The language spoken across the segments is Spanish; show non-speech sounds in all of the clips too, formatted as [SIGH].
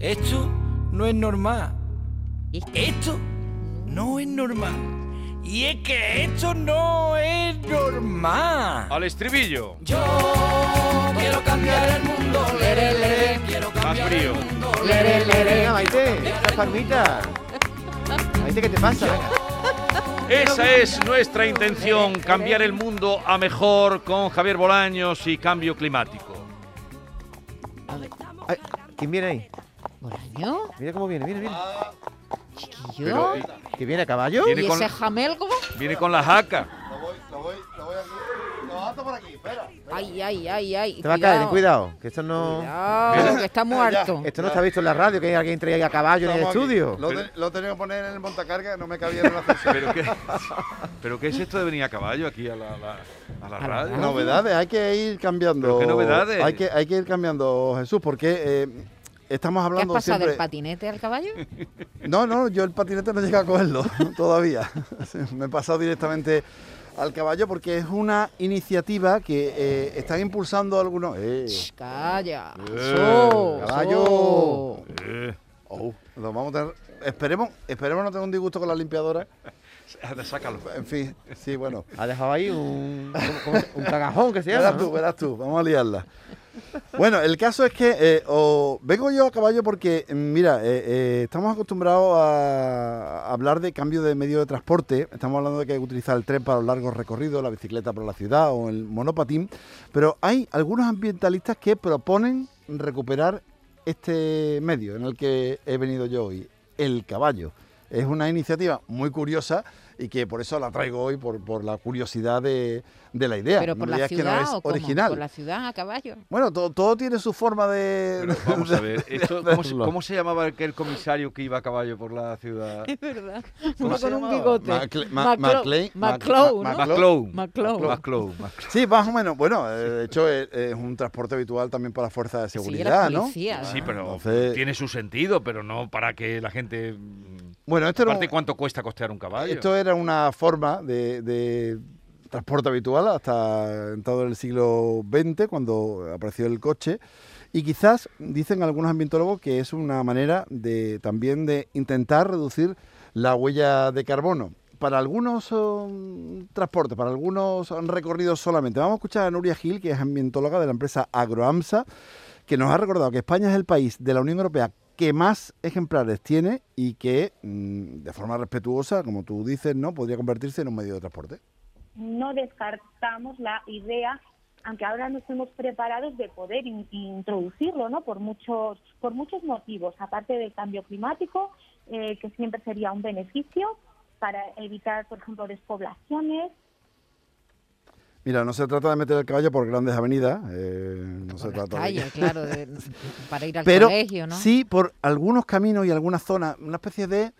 esto no es normal. Esto no es normal. Y es que esto no es normal. Al estribillo. Yo quiero cambiar el mundo, lere, lere, quiero Más cambiar frío. el mundo, Lere, lere, venga, Maite, las palmitas. Maite, ¿qué te pasa? Venga. Esa es nuestra intención, cambiar el mundo a mejor con Javier Bolaños y cambio climático. ¿Quién viene ahí? ¿Bolaño? Mira cómo viene, viene, viene. Chiquillo. Pero, eh, ¿Que viene a caballo? Viene ¿Y con- ese jamelgo? Viene con la jaca. Ay, ay, ay, ay. Te va a caer, ten cuidado, que esto no... Cuidado, que está muerto. Esto no está visto en la radio, que hay alguien trae a caballo en el Estamos aquí. estudio. Lo, te- lo tenía que poner en el montacarga, no me cabía en la [LAUGHS] ascensor. ¿Pero qué, ¿Pero qué es esto de venir a caballo aquí a la, la- a la A la radio? radio. Novedades, hay que ir cambiando. ¿Pero qué novedades? Hay que, hay que ir cambiando, Jesús, porque eh, estamos ¿Qué has hablando pasado del patinete al caballo? No, no, yo el patinete no llegué a cogerlo [LAUGHS] todavía. [LAUGHS] Me he pasado directamente al caballo porque es una iniciativa que eh, están impulsando algunos... Eh, Calla. Eh, So, caballo. so. Oh, lo vamos a tener... Esperemos, esperemos no tener un disgusto con la limpiadora. [LAUGHS] sácalo. En fin, sí, bueno. Ha dejado ahí un, ¿cómo- cómo se- un cagajón que se llama. Verás tú, verás tú, vamos a liarla. Bueno, el caso es que eh, o- vengo yo a caballo porque, mm, mira, eh, eh, estamos acostumbrados a, a hablar de cambio de medio de transporte. Estamos hablando de que hay que utilizar el tren para los largos recorridos, la bicicleta por la ciudad o el monopatín. Pero hay algunos ambientalistas que proponen recuperar este medio en el que he venido yo hoy, el caballo. Es una iniciativa muy curiosa y que por eso la traigo hoy, por, por la curiosidad de, de la idea. ¿Pero No por me la digas que no ciudad es o cómo? original. ¿Por la ciudad a caballo? Bueno, todo, todo tiene su forma de... Pero vamos a ver, [LAUGHS] esto, ¿cómo, se, cómo se llamaba aquel comisario que iba a caballo por la ciudad? [LAUGHS] Es verdad. ¿Cómo Uno con un bigote. ¿no? Maclow. Sí, más o menos. Bueno, eh, de hecho es, es un transporte habitual también para las fuerzas de Sí, seguridad, la ¿no? policía. Sí, pero Entonces- tiene su sentido, pero no para que la gente... Bueno, esto era, Aparte, un- ¿cuánto cuesta costear un caballo? esto era una forma de, de transporte habitual hasta entrado en el siglo XX, cuando apareció el coche. Y quizás dicen algunos ambientólogos que es una manera de también de intentar reducir la huella de carbono. Para algunos um, transportes, para algunos recorridos solamente. Vamos a escuchar a Nuria Gil, que es ambientóloga de la empresa Agroamsa, que nos ha recordado que España es el país de la Unión Europea que más ejemplares tiene y que, mm, de forma respetuosa, como tú dices, no podría convertirse en un medio de transporte. no descartamos la idea, aunque ahora no estemos preparados de poder in- introducirlo, ¿no? Por muchos, por muchos motivos, aparte del cambio climático, eh, que siempre sería un beneficio para evitar, por ejemplo, despoblaciones. Mira, no se trata de meter el caballo por grandes avenidas, eh, no se Por trata de- [LAUGHS] claro, de- para ir al pero colegio, ¿no? sí por algunos caminos y algunas zonas, una especie de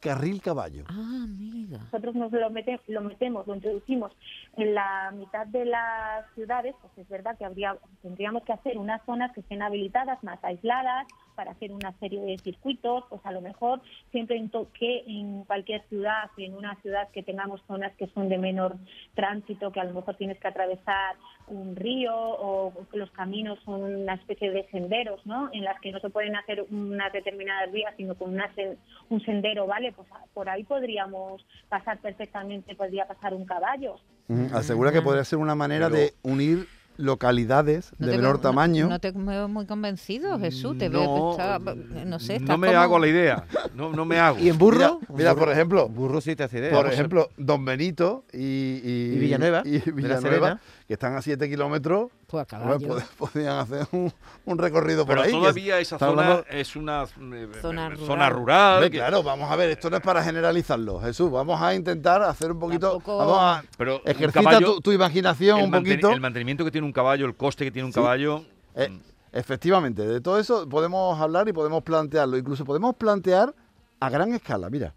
carril caballo. Ah, amiga. Nosotros nos lo, mete- lo metemos, lo introducimos en la mitad de las ciudades, pues es verdad que habría, tendríamos que hacer unas zonas que estén habilitadas, más aisladas, para hacer una serie de circuitos, pues a lo mejor siempre en que en cualquier ciudad, en una ciudad que tengamos zonas que son de menor tránsito, que a lo mejor tienes que atravesar un río o que los caminos son una especie de senderos, ¿no? En las que no se pueden hacer unas determinadas vías, sino con una sen- un sendero, ¿vale? Pues a- por ahí podríamos pasar perfectamente, podría pasar un caballo. Asegura que podría ser una manera Pero- de unir localidades No de menor veo- tamaño. No, no te veo muy convencido, Jesús. Te No, veo, está- no sé, no me como- hago la idea. No, no me hago. ¿Y en burro? Mira, mira, por ejemplo, Burro sí te hace idea. por ejemplo, Don Benito y, y, Y Villanueva, y de la Villanueva. Que están a 7 kilómetros, Pues a bueno, caballo. pod- podían hacer un, un recorrido por ahí. todavía esa zona hablando- es una eh, Zona eh, rural. zona rural. Hombre, que- claro, vamos a ver, esto no es para generalizarlo, Jesús. Vamos a intentar hacer un poquito. Tampoco- Vamos a. Pero Ejercita caballo- tu, tu imaginación un poquito. el mantenimiento que tiene un caballo, el coste que tiene un Sí. caballo. Eh, mm, efectivamente, de todo eso podemos hablar y podemos plantearlo. Incluso podemos plantear a gran escala, mira.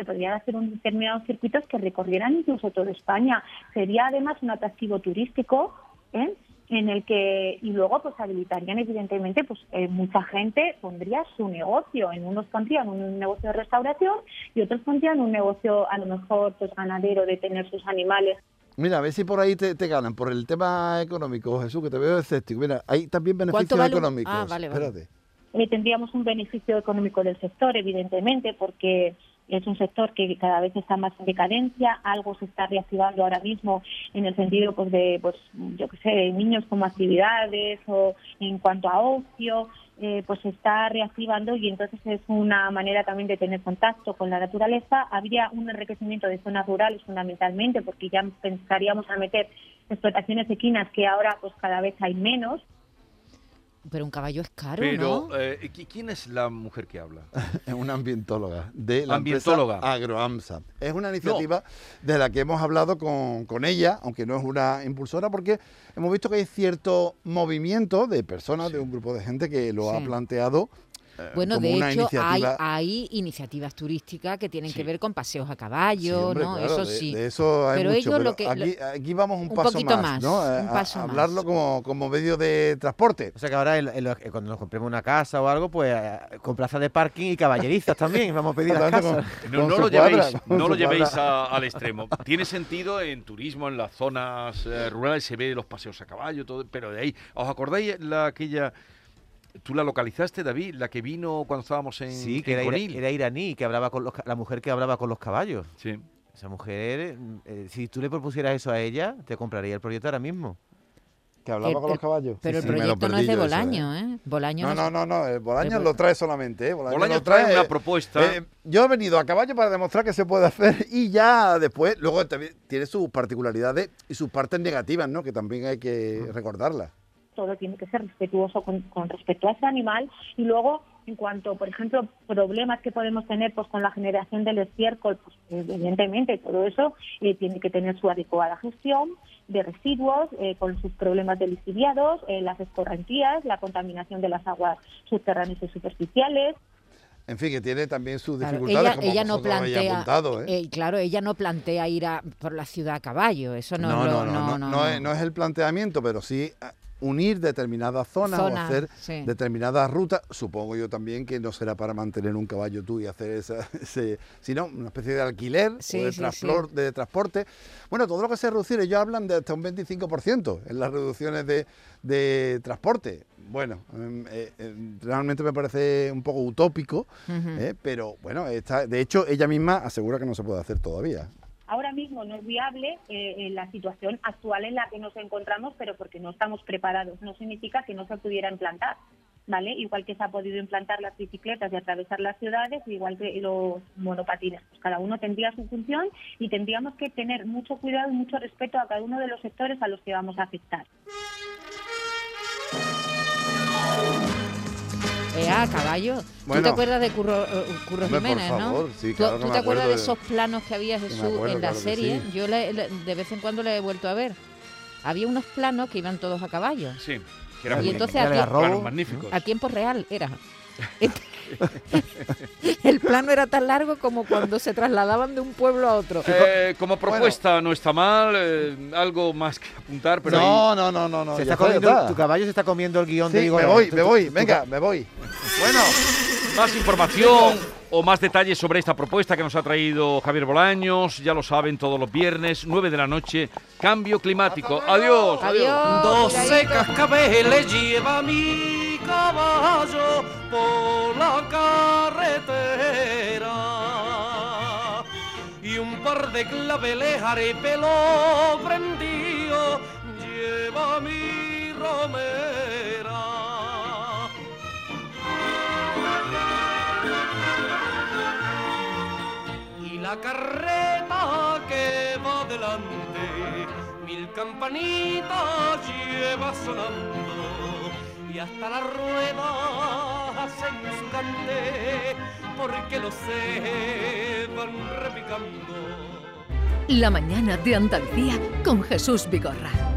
Se podrían hacer un determinados circuitos que recorrieran incluso toda España. Sería además un atractivo turístico ¿eh? en el que y luego pues habilitarían evidentemente pues eh, mucha gente pondría su negocio en unos pondrían un negocio de restauración y otros pondrían un negocio a lo mejor pues ganadero de tener sus animales Mira, a ver si por ahí te, te ganan. Por el tema económico, Jesús, que te veo escéptico. Mira, hay también beneficios vale un- económicos. Ah, vale, vale. Espérate. Eh, tendríamos un beneficio económico del sector, evidentemente, porque es un sector que cada vez está más en decadencia, algo se está reactivando ahora mismo en el sentido pues de pues yo qué sé, niños como actividades o en cuanto a ocio, eh, pues se está reactivando y entonces es una manera también de tener contacto con la naturaleza. Habría un enriquecimiento de zonas rurales fundamentalmente porque ya pensaríamos a meter explotaciones equinas que ahora pues cada vez hay menos Pero un caballo es caro, Pero, ¿no? eh, ¿qui- ¿quién es la mujer que habla? [LAUGHS] Es una ambientóloga de la Ambientóloga. empresa AgroAMSA. Es una iniciativa de la que hemos hablado con, con ella, aunque no es una impulsora, porque hemos visto que hay cierto movimiento de personas, de un grupo de gente que lo ha planteado Bueno, como de una hecho, hay, iniciativa. hay iniciativas turísticas que tienen Sí. que ver con paseos a Sí, caballo, hombre, ¿no? claro, eso de, sí. de eso hay Pero mucho, ellos pero lo que- aquí, aquí vamos un, un paso poquito más, más, ¿no? un A- a- paso más. hablarlo como, como medio de transporte. O sea que ahora en- en lo- eh, cuando nos compremos una casa o algo, pues eh, con plaza de parking y caballerizas también. Vamos a pedir las casas. con- No, con no su lo llevéis, cuadra, no lo llevéis a- al extremo. Tiene sentido en turismo, en las zonas eh, rurales, se ve los paseos a caballo, todo, pero de ahí, ¿os acordáis la aquella, tú la localizaste, David, la que vino cuando estábamos en, Sí, que en era, Conil? era iraní, que hablaba con los, la mujer que hablaba con los caballos. Sí. Esa mujer, eh, si tú le propusieras eso a ella, te compraría el proyecto ahora mismo. Que hablaba El- con los caballos. Pero Sí, el sí, proyecto no es de eso, ¿eh? Bolaño, ¿eh? Bolaño No, no, no, no, eh, Bolaños Pero- lo trae solamente, ¿eh? Lo trae, trae una eh, propuesta. eh, yo he venido a caballo para demostrar que se puede hacer [LAUGHS] y ya después, luego también tiene sus particularidades y sus partes negativas, ¿no? Que también hay que recordarlas. Todo tiene que ser respetuoso con, con respecto a ese animal. Y luego en cuanto por ejemplo problemas que podemos tener pues con la generación del estiércol pues evidentemente todo eso eh, tiene que tener su adecuada gestión de residuos eh, con sus problemas de lixiviados eh, las escorrentías la contaminación de las aguas subterráneas y superficiales. En fin, que tiene también sus Claro, dificultades, ella, como ella no plantea, apuntado, ¿eh? eh, claro, ella no plantea ir a, por la ciudad a caballo, eso no, no, lo- no, no, no, no. es, no es el planteamiento, pero sí unir determinadas zonas o hacer sí. determinadas rutas. Supongo yo también que no será para mantener un caballo tú y hacer esa, [LAUGHS] ese, sino una especie de alquiler Sí, o de, sí, transpor- de transporte. Bueno, todo lo que se reducir, ellos hablan de hasta un 25% en las reducciones de, de transporte. Bueno, em, eh, eh, realmente me parece un poco utópico, eh, pero bueno, está, de hecho ella misma asegura que no se puede hacer todavía. Ahora mismo no es viable eh, la situación actual en la que nos encontramos, pero porque no estamos preparados. No significa que no se pudiera implantar, ¿vale? Igual que se ha podido implantar las bicicletas y atravesar las ciudades, igual que los monopatines. Pues cada uno tendría su función y tendríamos que tener mucho cuidado y mucho respeto a cada uno de los sectores a los que vamos a afectar. Eh, ah, caballo. ¿Tú Bueno. te acuerdas de Curro, eh, Curro Hombre, por Jiménez, favor, no? sí, ¿Tú, claro que tú me te acuerdas de esos planos que había Jesús acuerdo, en la claro serie? sí. Yo le- le- de vez en cuando le he vuelto a ver. Había unos planos que iban todos a caballo. Sí, que eran Y muy- entonces agarrobo. planos magníficos. A tiempo real era. [LAUGHS] El plano era tan largo como cuando se trasladaban de un pueblo a otro. Eh, como propuesta no está mal, eh, algo más que apuntar, pero ahí- no, no, no, no, no. se está comiendo, tu caballo se está comiendo el guion de Sí, Igor. me voy, me voy, venga, me voy. Bueno, Más información o más detalles sobre esta propuesta que nos ha traído Javier Bolaños, ya lo saben, todos los viernes, 9 de la noche, cambio climático. Adiós. Adiós. Doce cuidadito. cascabeles lleva mi caballo por la carretera y un par de claveles haré pelo prendido lleva mi romera. La carreta que va delante, mil campanitas lleva sonando. Y hasta las ruedas hacen su cante, porque los se van repicando. La mañana de Andalucía con Jesús Vigorra.